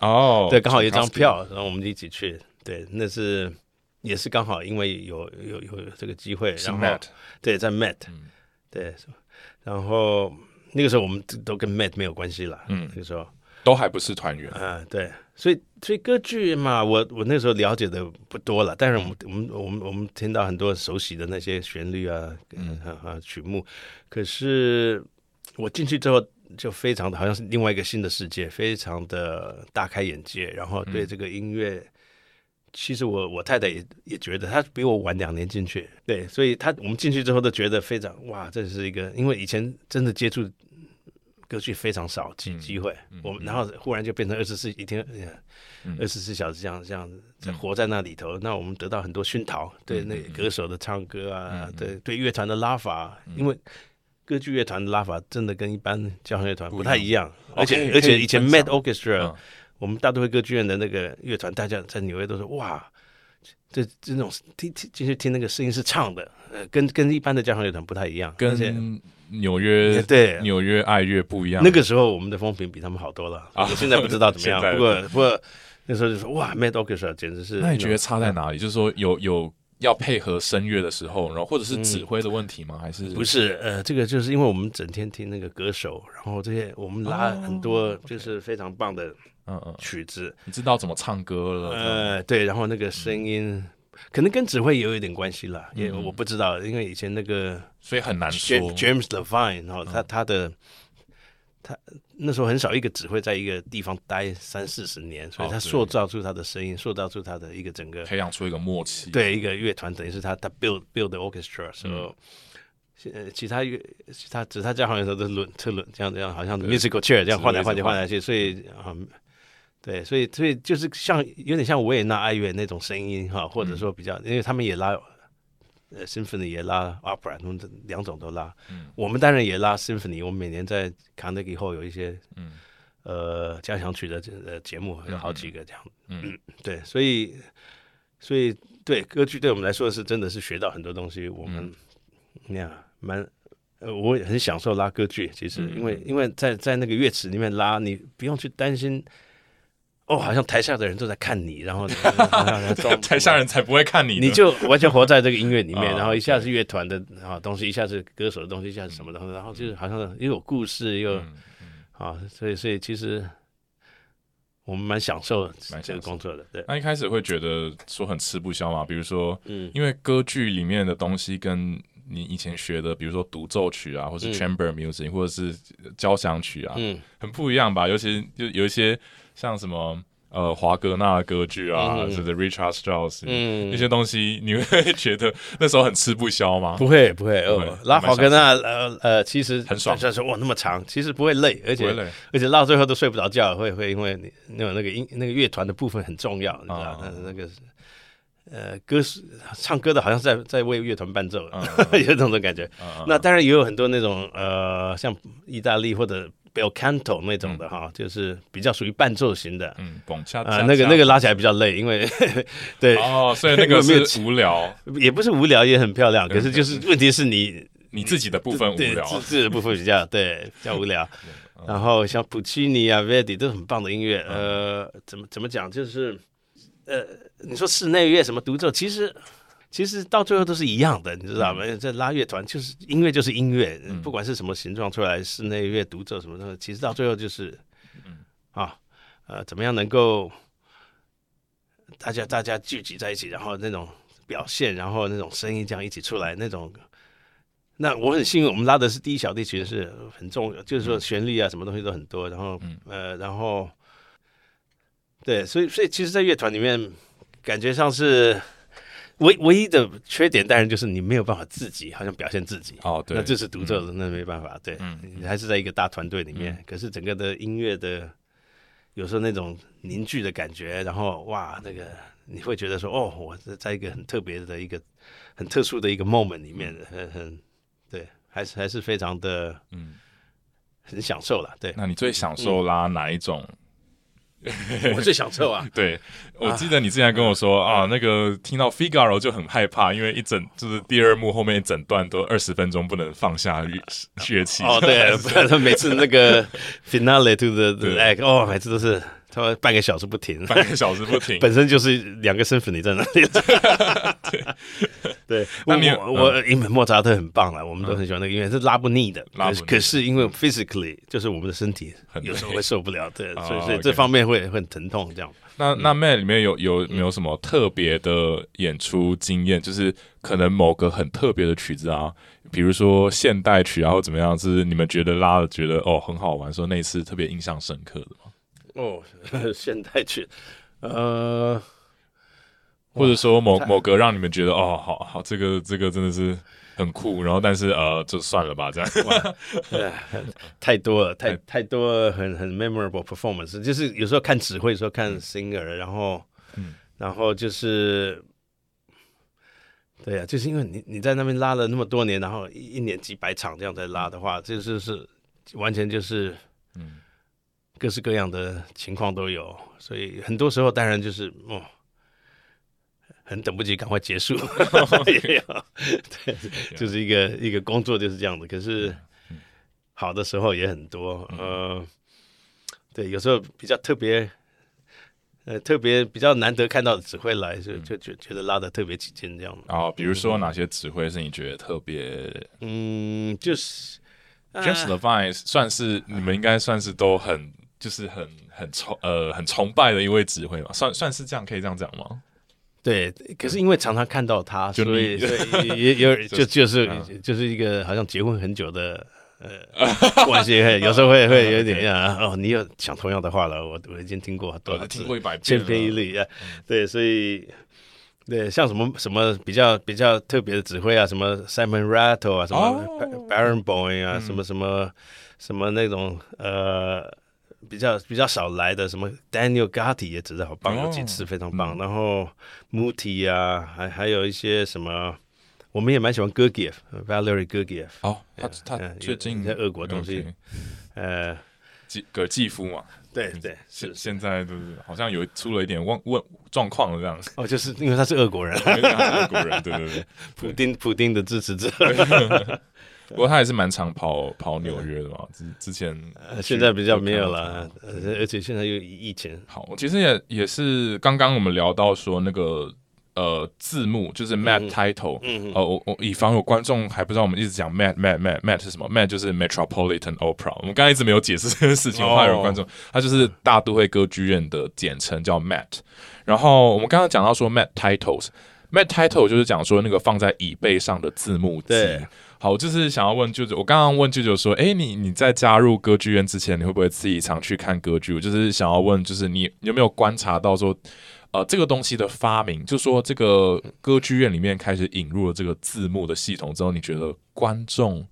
哦，对，刚好有一张票，然后我们就一起去，对，那是也是刚好因为有有有这个机会，然后对在 Met，嗯对，然后那个时候我们都跟 Met 没有关系了，嗯那个时候都还不是团员，啊，对，所以所以歌剧嘛，我我那时候了解的不多了，但是我们、我们我们我们听到很多熟悉的那些旋律啊，嗯啊啊曲目，可是我进去之后就非常的好像是另外一个新的世界，非常的大开眼界，然后对这个音乐。其实我我太太也也觉得，她比我晚两年进去，对，所以她我们进去之后都觉得非常哇，这是一个，因为以前真的接触歌剧非常少机嗯机会，我们然后忽然就变成二十四一天，嗯。二十四小时这样这样子活在那里头，那我们得到很多熏陶，对那歌手的唱歌啊，嗯对对乐团的拉法，因为歌剧乐团的拉法真的跟一般交响乐团不太一样，而且而且以前 Met Orchestra 嗯。我们大都会歌剧院的那个乐团，大家在纽约都说哇，这这种听听进去听那个声音是唱的，呃，跟跟一般的交响乐团不太一样，跟纽约 对纽约爱乐不一样。那个时候我们的风评比他们好多了，我现在不知道怎么样，不过不过那时候就说哇，Mad Orchestra 简直是，那你觉得差在哪里？就是说有有要配合声乐的时候，然后或者是指挥的问题吗？还是不是，呃，这个就是因为我们整天听那个歌手，然后这些我们拉很多就是非常棒的嗯嗯，曲子，你知道怎么唱歌了？呃，对，然后那个声音，可能跟指挥也有一点关系了，也嗯我不知道，因为以前那个所以很难说。James Levine，然后他他的他那时候很少一个指挥在一个地方待三四十年，所以他塑造出他的声音，塑造出他的一个整个培养出一个默契。，对一个乐团，等于是他他 build build the orchestra，所以嗯。呃，其他乐，其他指他交响乐手都是轮车轮这样这样，好像 musical chair 这样换来换去换。换来去，所以嗯，对，所以所以就是像有点像维也纳爱乐那种声音哈，或者说比较，因为他们也拉呃 symphony 也拉 opera，他们这两种都拉。嗯我们当然也拉 symphony，我们每年在 Carnegie Hall 有一些嗯呃交响曲的呃节目，有好几个这样。嗯对，所以所以对歌剧对我们来说是真的是学到很多东西。我们那样蛮呃，我也很享受拉歌剧，其实嗯因为因为在在那个乐池里面拉，你不用去担心。哦，好像台下的人都在看你，然后 台下人才不会看你，你就完全活在这个音乐里面，啊然后一下是乐团的啊东西，一下是歌手的东西，一下是什么东西，然后就是好像又有故事又嗯啊，所以所以其实我们蛮享受蛮享受这个工作的，对，那一开始会觉得说很吃不消嘛，比如说，嗯。因为歌剧里面的东西跟你以前学的，比如说独奏曲啊，或是嗯。chamber music，、或者是交响曲啊，嗯。很不一样吧？尤其就有一些像什么呃华格纳的歌剧啊，嗯。或者 Richard Strauss，、嗯。那些东西，你会觉得那时候很吃不消吗？不会不会不会哦，拉华格纳呃呃，其实很爽。大家说哇那么长，其实不会累，而且而且到最后都睡不着觉，会会因为你那种那个音那个乐团的部分很重要，你知道啊。那那个呃歌是唱歌的好像在在为乐团伴奏，嗯 有这种感觉。那当然也有很多那种呃，像意大利或者 bel canto 那种的哈，就是比较属于伴奏型的。嗯，啊、那个那个拉起来比较累，因为 对、哦，所以那个是无聊，也不是无聊，也很漂亮。可是就是问题是你你自己的部分无聊，自自己的部分比较对比较无聊。然后像普契尼啊、Verdi 都是很棒的音乐。呃，怎么怎么讲？就是呃，你说室内乐什么独奏，其实其实到最后都是一样的，你知道吗？这拉乐团就是音乐就是音乐，不管是什么形状出来，室内乐、独奏什么的，其实到最后就是啊呃，怎么样能够大家大家聚集在一起，然后那种表现，然后那种声音这样一起出来，那种。那我很幸运，我们拉的是第一小提琴，是很重要，就是说旋律啊，什么东西都很多。然后，呃，然后，对，所以，所以其实，在乐团里面，感觉上是唯唯一的缺点，当然就是你没有办法自己好像表现自己。哦，对，那这是独奏的，那没办法。对，嗯你还是在一个大团队里面，可是整个的音乐的有时候那种凝聚的感觉，然后哇，那个你会觉得说，哦，我是在一个很特别的一个很特殊的一个 moment 里面，很很对，还是还是非常的嗯，很享受了。对，那你最享受拉哪一种？我最享受啊。对，我记得你之前跟我说啊，那个听到 Figaro 就很害怕，因为一整就是第二幕后面一整段都二十分钟不能放下乐乐器。哦，对，不 然每次那个 finale to the the act，哦，每次都是他们半个小时不停，半个小时不停。本身就是两个 symphony 在那里。对，那你我我我因为莫扎特很棒了，我们都很喜欢那个音乐，是拉不腻的。拉不腻可是因为 physically 就是我们的身体有时候会受不了，对，哦所以所以这方面会会很疼痛这样。那那 Mad 里面有有没有什么特别的演出经验？就是可能某个很特别的曲子啊，比如说现代曲啊，或怎么样，是你们觉得拉的觉得哦很好玩，说那一次特别印象深刻的吗？哦，现代曲，呃，或者说某某个让你们觉得哦好好这个这个真的是很酷，然后但是呃就算了吧这样。对，太多了，太太多很很 memorable performance，就是有时候看指挥，有时候看 singer，然后，嗯。然后就是，对呀、就是因为你你在那边拉了那么多年，然后一一年几百场这样在拉的话，这就是完全就是嗯各式各样的情况都有，所以很多时候当然就是哦。很等不及，赶快结束，也有，对，就是一个一个工作就是这样的。可是好的时候也很多，呃，对，有时候比较特别，呃，特别比较难得看到的指挥来，就就觉觉得拉的特别起劲这样。然后比如说哪些指挥是你觉得特别嗯，就是呃 James Levine 算是你们应该算是都很就是很很崇呃很崇拜的一位指挥嘛，算算是这样可以这样讲吗？对，可是因为常常看到他，所以所以 也有就就是嗯就是一个好像结婚很久的呃关系，会有时候会会有点 啊哦，你有讲同样的话了，我我已经听过多少次听，过一百遍千，篇一律啊，对，所以。对，像什么什么比较比较特别的指挥啊，什么 Simon Rattle 啊，什么哦 Baron Boy 啊，嗯什么什么什么那种呃比较比较少来的，什么 Daniel Gotti 也指的好棒，哦有几次非常棒。嗯。然后 Muti 啊，还还有一些什么，我们也蛮喜欢 Gurgiev Valery Gurgiev，哦，他他嗯最近在俄国东西。OK，呃，继葛继夫嘛，对对现是现在就是好像有出了一点问问状况了这样子，哦，就是因为他是俄国人，因为他是俄国人，对对对。普丁普丁的支持者，不过他也是蛮常跑跑纽约的嘛，之之前呃现在比较没有了，呃而且现在又疫情，好，其实也也是刚刚我们聊到说那个呃字幕就是 Mad title，嗯呃，我我以防有观众还不知道，我们一直讲 mat mat mat mat 是什么？mat 就是 Metropolitan Opera，我们刚才一直没有解释这件事情，怕有观众，它就是大都会歌剧院的简称，叫 mat。然后我们刚刚讲到说 mat titles，mat title 就是讲说那个放在椅背上的字幕机好，我，就是想要问舅舅，我刚刚问舅舅说，诶，你你在加入歌剧院之前，你会不会自己常去看歌剧？我就是想要问，就是你有没有观察到说，呃，这个东西的发明，就说这个歌剧院里面开始引入了这个字幕的系统之后，你觉得观众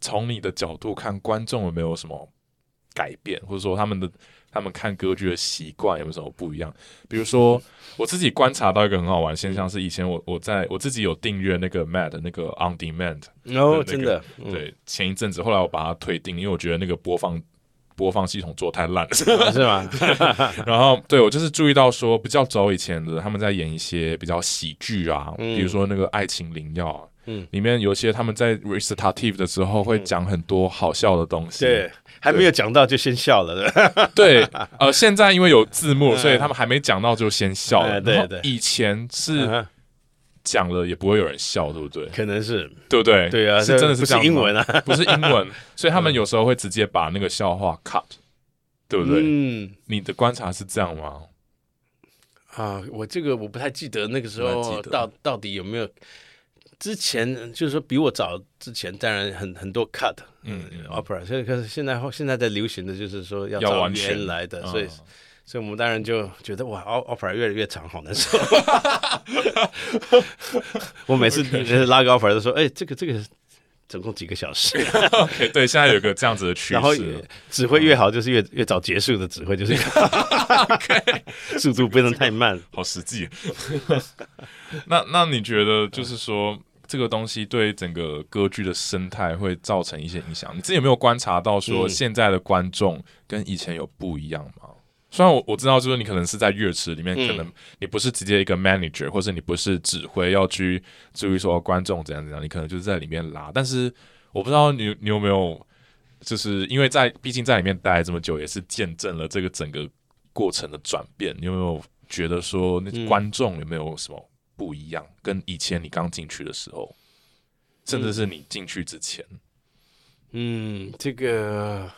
从你的角度看，观众有没有什么改变，或者说他们的他们看歌剧的习惯有没有什么不一样？比如说，我自己观察到一个很好玩的现象是，以前我我在我自己有订阅那个 Mad 的那个 On Demand，哦，那个真的，嗯，对，前一阵子后来我把它退订，因为我觉得那个播放。播放系统做太烂了，是吗？然后对我就是注意到说，比较早以前的他们在演一些比较喜剧啊，嗯比如说那个《爱情灵药》啊，嗯里面有一些他们在 recitative 的时候会讲很多好笑的东西。对，还没有讲到就先笑了，对 对，呃，现在因为有字幕，所以他们还没讲到就先笑了。哎对对以前是嗯讲了也不会有人笑，对不对？可能是对不对？对啊，是真的是这样吗是英文，啊，不是英文，所以他们有时候会直接把那个笑话 cut，对不对？嗯你的观察是这样吗？啊，我这个我不太记得那个时候到到底有没有。之前就是说比我早之前，当然很很多 cut，嗯嗯 opera，所以可是现在现在在流行的就是说要完全。原来的，所以嗯所以我们当然就觉得哇 opera 越来越长，好难受。我每次拉个 opera 都说，哎，这个这个总共几个小时 对，现在有个这样子的趋势。然后指挥越好，就是越越早结束的指挥，就是 速度不能太慢。好实际。那那你觉得就是说这个东西对整个歌剧的生态会造成一些影响？你自己有没有观察到说嗯现在的观众跟以前有不一样吗？虽然我我知道，就是你可能是在乐池里面，嗯可能你不是直接一个 manager，或者你不是指挥要去注意说观众怎样怎样，你可能就是在里面拉。但是我不知道你你有没有，就是因为在毕竟在里面待这么久，也是见证了这个整个过程的转变。你有没有觉得说那嗯观众有没有什么不一样？跟以前你刚进去的时候，甚至是你进去之前，嗯，这个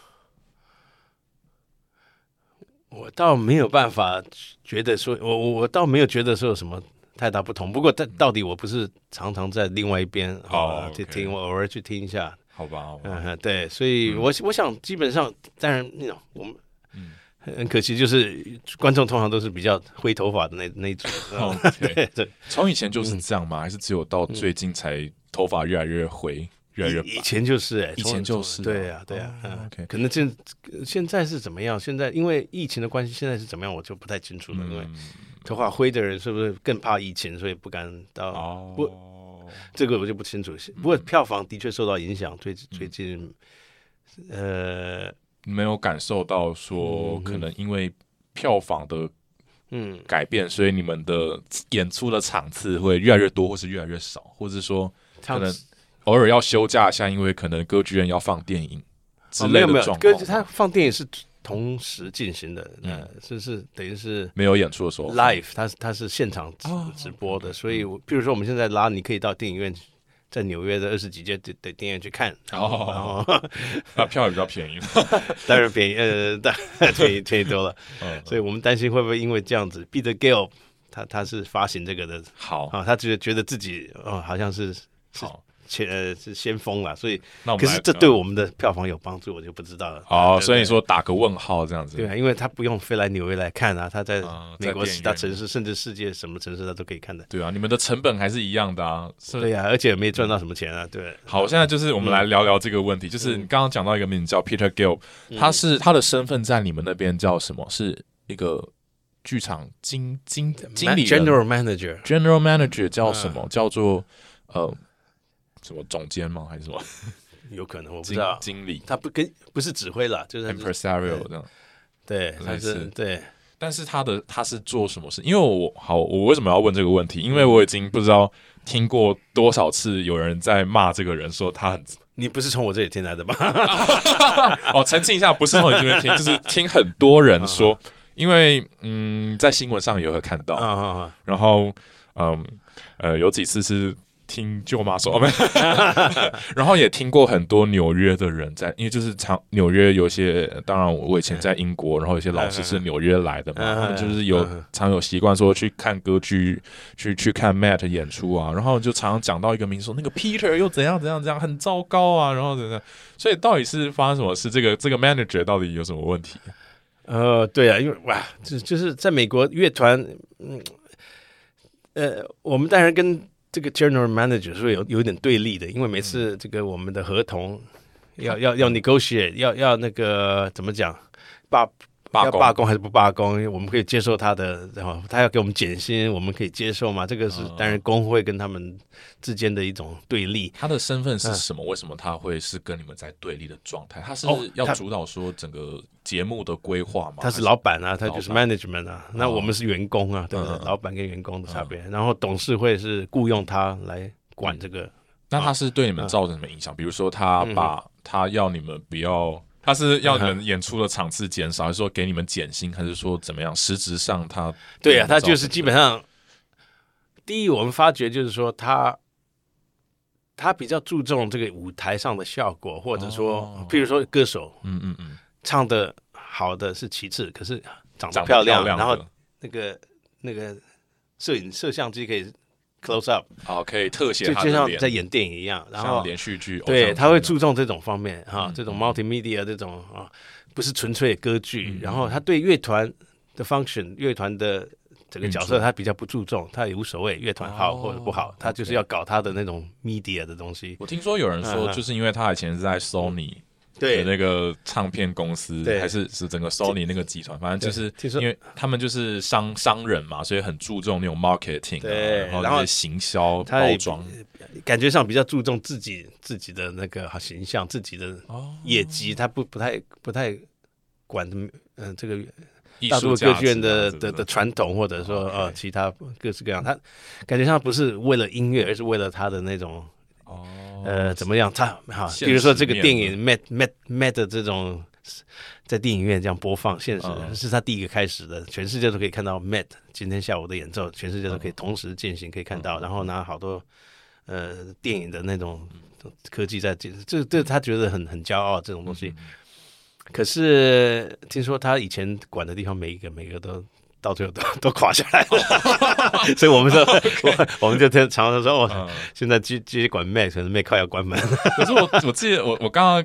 我倒没有办法觉得说，我我我倒没有觉得说有什么太大不同。不过，但到底我不是常常在另外一边哦啊去听，我偶尔去听一下。好吧？好吧嗯哼，对，所以我我想基本上，当然那种我们。嗯很可惜，就是观众通常都是比较灰头发的那那一种。哦 OK 对对，从以前就是这样吗？还是只有到最近才头发越来越灰，越来越？以以前就是哎，以前就是啊对呀对呀，哦嗯 OK 可能现现在是怎么样？现在因为疫情的关系，现在是怎么样，我就不太清楚了。因为嗯，头发灰的人是不是更怕疫情，所以不敢到？哦，这个我就不清楚。不过票房的确受到影响，最嗯最近，呃，没有感受到说嗯可能因为票房的嗯，改变，所以你们的演出的场次会越来越多，或是越来越少，或者说可能偶尔要休假一下，因为可能歌剧院要放电影之哦没有没有，歌况。他放电影是同时进行的，嗯。呃，是是等于是。没有演出的时候。live，它是它是现场直哦直播的，所以我，比如说我们现在拉，你可以到电影院，在纽约的二十几届的的电影院去看，哦，后 那票也比较便宜。当然便宜，呃，当然便宜 便宜多了，嗯。所以我们担心会不会因为这样子，Peter Gale 他他是发行这个的好，啊，他觉得觉得自己哦好像是好，前呃是先锋了，所以那我们可是这对我们的票房有帮助，我就不知道了。哦，所以你说打个问号这样子，对啊，因为他不用飞来纽约来看啊，他在啊美国其他城市，甚至世界什么城市他都可以看的。对啊，你们的成本还是一样的啊。是对呀、而且没赚到什么钱啊，对。好，现在就是我们来聊聊这个问题，就是你刚刚讲到一个名字叫 Peter Gill，他是他的身份在你们那边叫什么？是一个剧场经经经理 General Manager，General Manager 叫什么？叫做呃什么总监吗？还是什么有可能我不知经道，经理他不跟不是指挥了，就是他是 Impresario 这样？对，他是对，但是他的他是做什么事？因为我好，我为什么要问这个问题？因为我已经不知道听过多少次有人在骂这个人，说他很你不是从我这里听来的吧？哦，澄清一下，不是从你这边听，就是听很多人说，因为嗯，在新闻上也会看到！然后嗯呃，有几次是听舅妈说，然后也听过很多纽约的人在，因为就是常纽约有些，当然我以前在英国，然后有些老师是纽约来的嘛，嗯他们就是有嗯常有习惯说去看歌剧，去去看 Matt 演出啊，然后就常常讲到一个名说那个 Peter 又怎样怎样怎样很糟糕啊，然后怎样，所以到底是发生什么事？这个这个 manager 到底有什么问题？呃，对啊，因为哇，就就是在美国乐团，嗯，呃，我们当然跟这个 general manager 是有有点对立的，因为每次这个我们的合同要要要 negotiate，要要那个怎么讲？罢要罢工罢工还是不罢工？我们可以接受他的，然后他要给我们减薪，我们可以接受吗？这个是嗯当然工会跟他们之间的一种对立。他的身份是什么？为什么他会是跟你们在对立的状态？他是要主导说整个节目的规划吗？他是老板啊，他就是 management 啊，那我们是员工啊，对不对嗯？老板跟员工的差别。然后董事会是雇佣他来管这个，那他是对你们造成什么影响？比如说他嗯把他要你们不要，他是要你们演出的场次减少，还是说给你们减薪，还是说怎么样？实质上他对啊，他就是基本上，第一，我们发觉就是说他。他比较注重这个舞台上的效果，或者说，哦譬如说歌手嗯嗯嗯，唱的好的是其次，可是长长得得漂亮，亮，然后那个那个摄影摄像机可以 close up，好可以特写就像在演电影一样，然后连续剧，对，他会注重这种方面哈，嗯这种嗯。multimedia 这种啊，不是纯粹的歌剧。嗯然后他对乐团的 function，乐团的整个角色他比较不注重，他也无所谓乐团好哦或者不好，他就是要搞他的那种 media 的东西。我听说有人说，就是因为他以前是在 Sony 的对。那个唱片公司，对。还是是整个 Sony 那个集团，反正就是因为他们就是商商人嘛，所以很注重那种 marketing，、啊、对然后行销包装。感觉上比较注重自己自己的那个好形象，自己的哦，业绩，他不不太不太管嗯、这个艺大术价值陆歌剧院的啊的的传统，或者说呃其他各式各样，他感觉上不是为了音乐，而是为了他的那种哦，呃，怎么样？他好，现比如说这个电影《Met Met Met》的这种，在电影院这样播放，现实、嗯。是他第一个开始的，全世界都可以看到 Met 今天下午的演奏，全世界都可以同时进行，可以看到，嗯。然后拿好多呃电影的那种科技在进，这这他觉得很很骄傲这种东西。嗯。可是听说他以前管的地方，每一个每一个都到最后都都垮下来了，所以我们说，我我们就常常说，哦，嗯现在继继续管 Mac，可能 Mac 快要关门。可是我我记得我我刚刚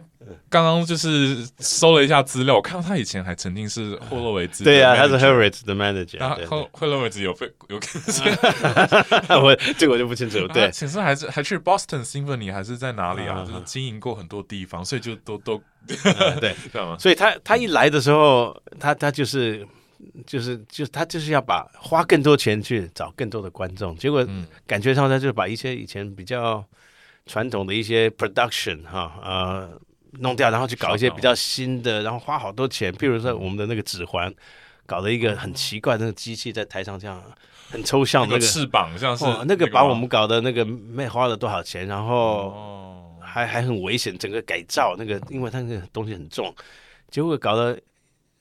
刚刚就是搜了一下资料，我看到他以前还曾经是霍洛维兹对呀、他是 Harriet 的 manager 然后。霍霍洛维兹有被有对 我这个我就不清楚。他对，其实还是还去 Boston Symphony 还是在哪里啊？啊就是经营过很多地方，所以就都都嗯对，这样吗？所以他他一来的时候，他他就是就是就是他就是要把花更多钱去找更多的观众，结果嗯。感觉上他就把一些以前比较传统的一些 production 哈呃弄掉，然后去搞一些比较新的，然后花好多钱，譬如说我们的那个指环，搞了一个很奇怪的那个机器在台上这样很抽象那个。那个翅膀像是哦，那个把我们搞的那个没花了多少钱，然后哦，还还很危险，整个改造那个，因为它那个东西很重，结果搞得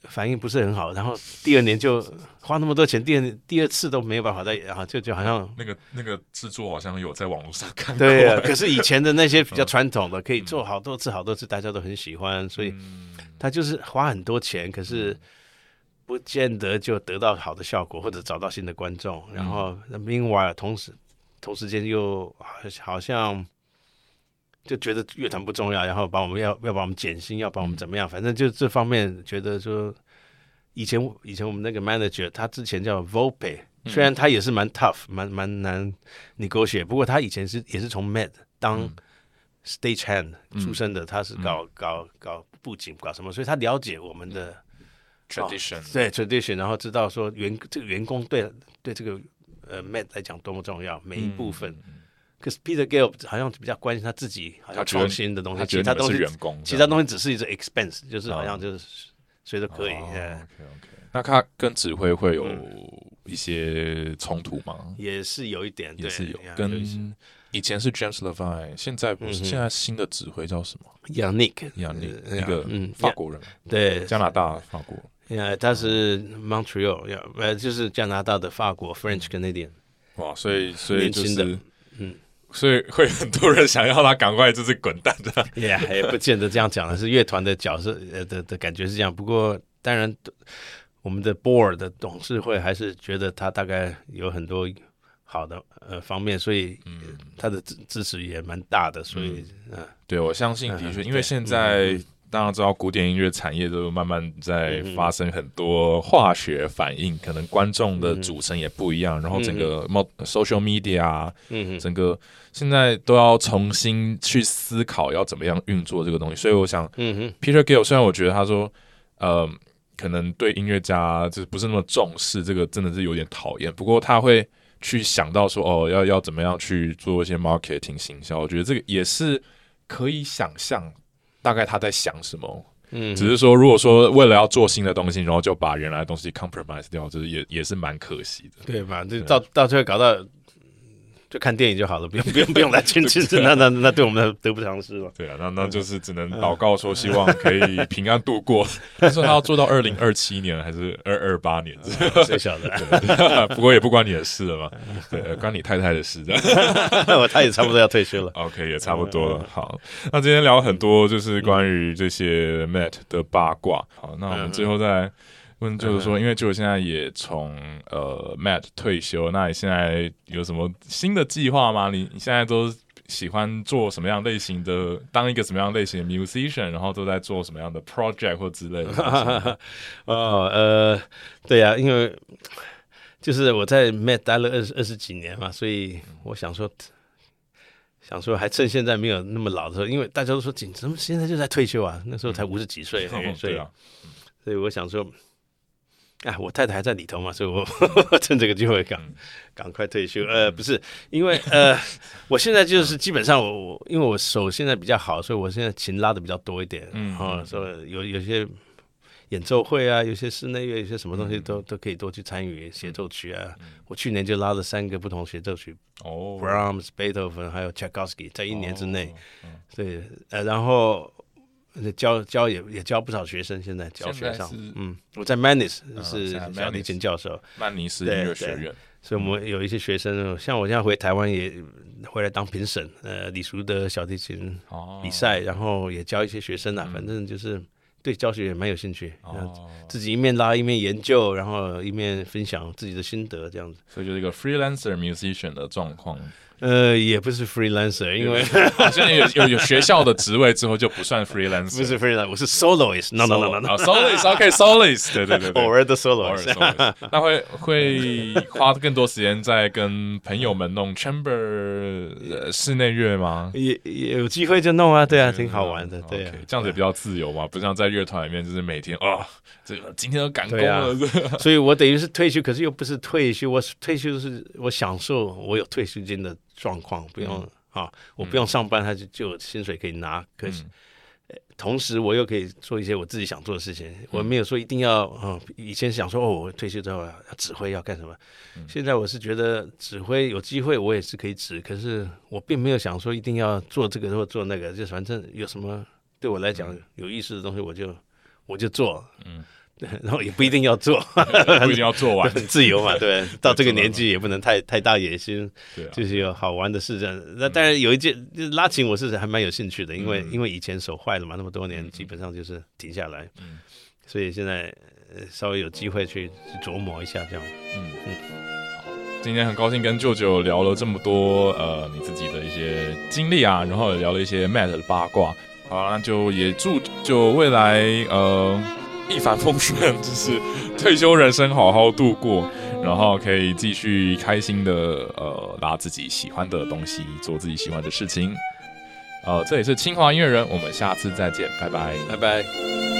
反应不是很好，然后第二年就花那么多钱，第二第二次都没有办法再，然后就就好像那个那个制作好像有在网络上看过，对啊，可是以前的那些比较传统的，可以做好多次好多次，大家都很喜欢，所以嗯他就是花很多钱，可是不见得就得到好的效果，或者找到新的观众。然后那 meanwhile 同时同时间又好好像就觉得乐团不重要，然后把我们要要把我们减薪，要把我们怎么样？反正就这方面觉得说，以前以前我们那个 manager 他之前叫 Volpe，虽然他也是蛮 tough，蛮蛮难 negotiate，不过他以前是也是从 Med 当 stage hand 出身的，他是搞搞搞布景搞什么，所以他了解我们的。tradition，对 tradition，然后知道说员这个员工对对这个呃 Matt 来讲多么重要，每一部分。可是 Peter Gale 好像比较关心他自己，好像创新的东西，其他东西是员工，其他东西只是一个 expense，就是好像就是谁都可以。哦呃 OK，OK。那他跟指挥会有一些冲突吗？也是有一点，对也是有。跟以前是 James Levine，现在不是，现在新的指挥叫什么？？Yannick，Yannick，一个嗯法国人，对。加拿大法国。呀，他是 Montreal，呀，呃，就是加拿大的法国 French Canadian，哇，所以所以就年轻的是，嗯，所以会很多人想要他赶快就是滚蛋的。也，也不见得这样讲的，是乐团的角色呃的的感觉是这样。不过当然，我们的 board 的董事会还是觉得他大概有很多好的呃方面，所以嗯，他的支支持也蛮大的。所以嗯，对，我相信的确，嗯因为现在嗯大家知道古典音乐产业都慢慢在嗯发生很多化学反应，可能观众的组成也不一样，然后整个 mo- social media 啊，嗯嗯整个现在都要重新去思考要怎么样运作这个东西。所以我想嗯哼，Peter Gill 虽然我觉得他说，呃，可能对音乐家就是不是那么重视，这个真的是有点讨厌。不过他会去想到说，哦，要要怎么样去做一些 marketing 行销，我觉得这个也是可以想象，大概他在想什么。嗯，只是说，如果说为了要做新的东西，然后就把原来的东西 compromise 掉，就是也也是蛮可惜的。对吧？就到到最后搞到。就看电影就好了，不用 不用不用来亲亲自，那那那对我们得不偿失了。对啊，那那就是只能祷告说，希望可以平安度过。他说他要做到二零二七年还是二二八年？谁晓得？不过也不关你的事了嘛，对，呃关你太太的事的。我他也差不多要退休了。OK，也差不多了。好，那今天聊很多就是关于这些 Matt 的八卦。好，那我们最后再问，就是说，因为就现在也从呃 Matt 退休，那你现在有什么新的计划吗？你你现在都喜欢做什么样类型的？当一个什么样类型的 musician，然后都在做什么样的 project 或之类的？哦，呃，对呀、因为就是我在 Matt 待了二十二十几年嘛，所以我想说，想说还趁现在没有那么老的时候，因为大家都说紧，怎么现在就在退休啊？那时候才五十几岁而已，所以、对啊，所以我想说，啊，我太太还在里头嘛，所以我 趁这个机会赶嗯。赶快退休。呃，不是，因为呃，我现在就是基本上我我因为我手现在比较好，所以我现在琴拉的比较多一点，嗯哦，所以有有些演奏会啊，有些室内乐，有些什么东西都、都可以多去参与协奏曲啊。我去年就拉了三个不同协奏曲哦，，Brahms、Beethoven 还有 Tchaikovsky，在一年之内。哦，对，呃，然后呃教教也也教不少学生，现在教学上嗯，我在 Manis 是小提琴教授，曼尼斯音乐学院，所以我们有一些学生，像我现在回台湾也回来当评审，呃，李叔的小提琴哦比赛，然后也教一些学生啊，反正就是对教学也蛮有兴趣，自己一面拉一面研究，然后一面分享自己的心得，这样子。所以就是一个 freelancer musician 的状况。呃，也不是 freelancer，因为好像有有有学校的职位之后就不算 freelancer，不是 freelancer，我是 soloist，no no no no no，哦 soloist OK soloist，对对对对，偶尔的 soloist。soloist，那会会花更多时间在跟朋友们弄 chamber 呃室内乐吗？也也有机会就弄啊，对啊，挺好玩的，对这样子也比较自由嘛，不像在乐团里面就是每天啊，这个今天都赶工了，所以我等于是退休，可是又不是退休，我退休是我享受我有退休金的状况，不用、啊，我不用上班，他就就有薪水可以拿，可是。嗯同时，我又可以做一些我自己想做的事情。我没有说一定要，嗯，以前想说哦，我退休之后要指挥要干什么。现在我是觉得指挥有机会，我也是可以指，可是我并没有想说一定要做这个或做那个，就反正有什么对我来讲有意思的东西，我就我就做。嗯对，然后也不一定要做，不一定要做完，很自由嘛，对。到这个年纪也不能太太大野心，对啊，就是有好玩的事这样。那当然有一件就拉琴，我是还蛮有兴趣的，因为、嗯因为以前手坏了嘛，那么多年基本上就是停下来，嗯所以现在呃稍微有机会去去琢磨一下这样。嗯嗯。今天很高兴跟舅舅聊了这么多，呃，你自己的一些经历啊，然后也聊了一些 Matt 的八卦。好，那就也祝就未来呃一帆风顺，就是退休人生好好度过，然后可以继续开心的呃拿自己喜欢的东西，做自己喜欢的事情。呃，这里是清华音乐人，我们下次再见，拜拜，拜拜。